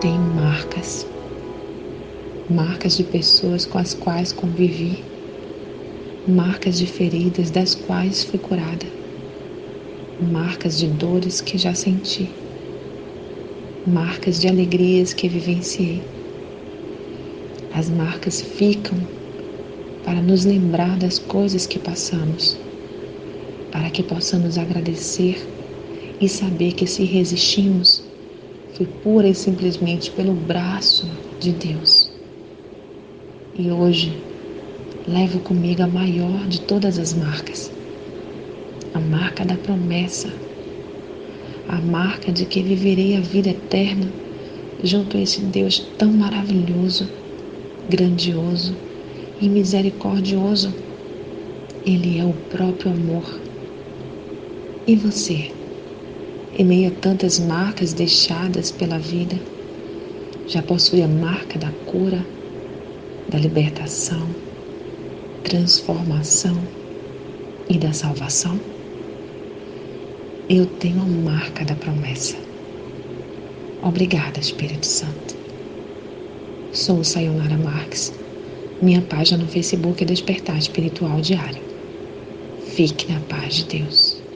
tenho marcas. Marcas de pessoas com as quais convivi, marcas de feridas das quais fui curada, marcas de dores que já senti, marcas de alegrias que vivenciei. As marcas ficam para nos lembrar das coisas que passamos, para que possamos agradecer e saber que se resistimos, foi pura e simplesmente pelo braço de Deus. E hoje levo comigo a maior de todas as marcas, a marca da promessa, a marca de que viverei a vida eterna junto a esse Deus tão maravilhoso, grandioso e misericordioso. Ele é o próprio amor. E você? Em meio a tantas marcas deixadas pela vida, já possui a marca da cura, da libertação, transformação e da salvação? Eu tenho a marca da promessa. Obrigada, Espírito Santo. Sou Sayonara Marques. Minha página no Facebook é Despertar Espiritual Diário. Fique na paz de Deus.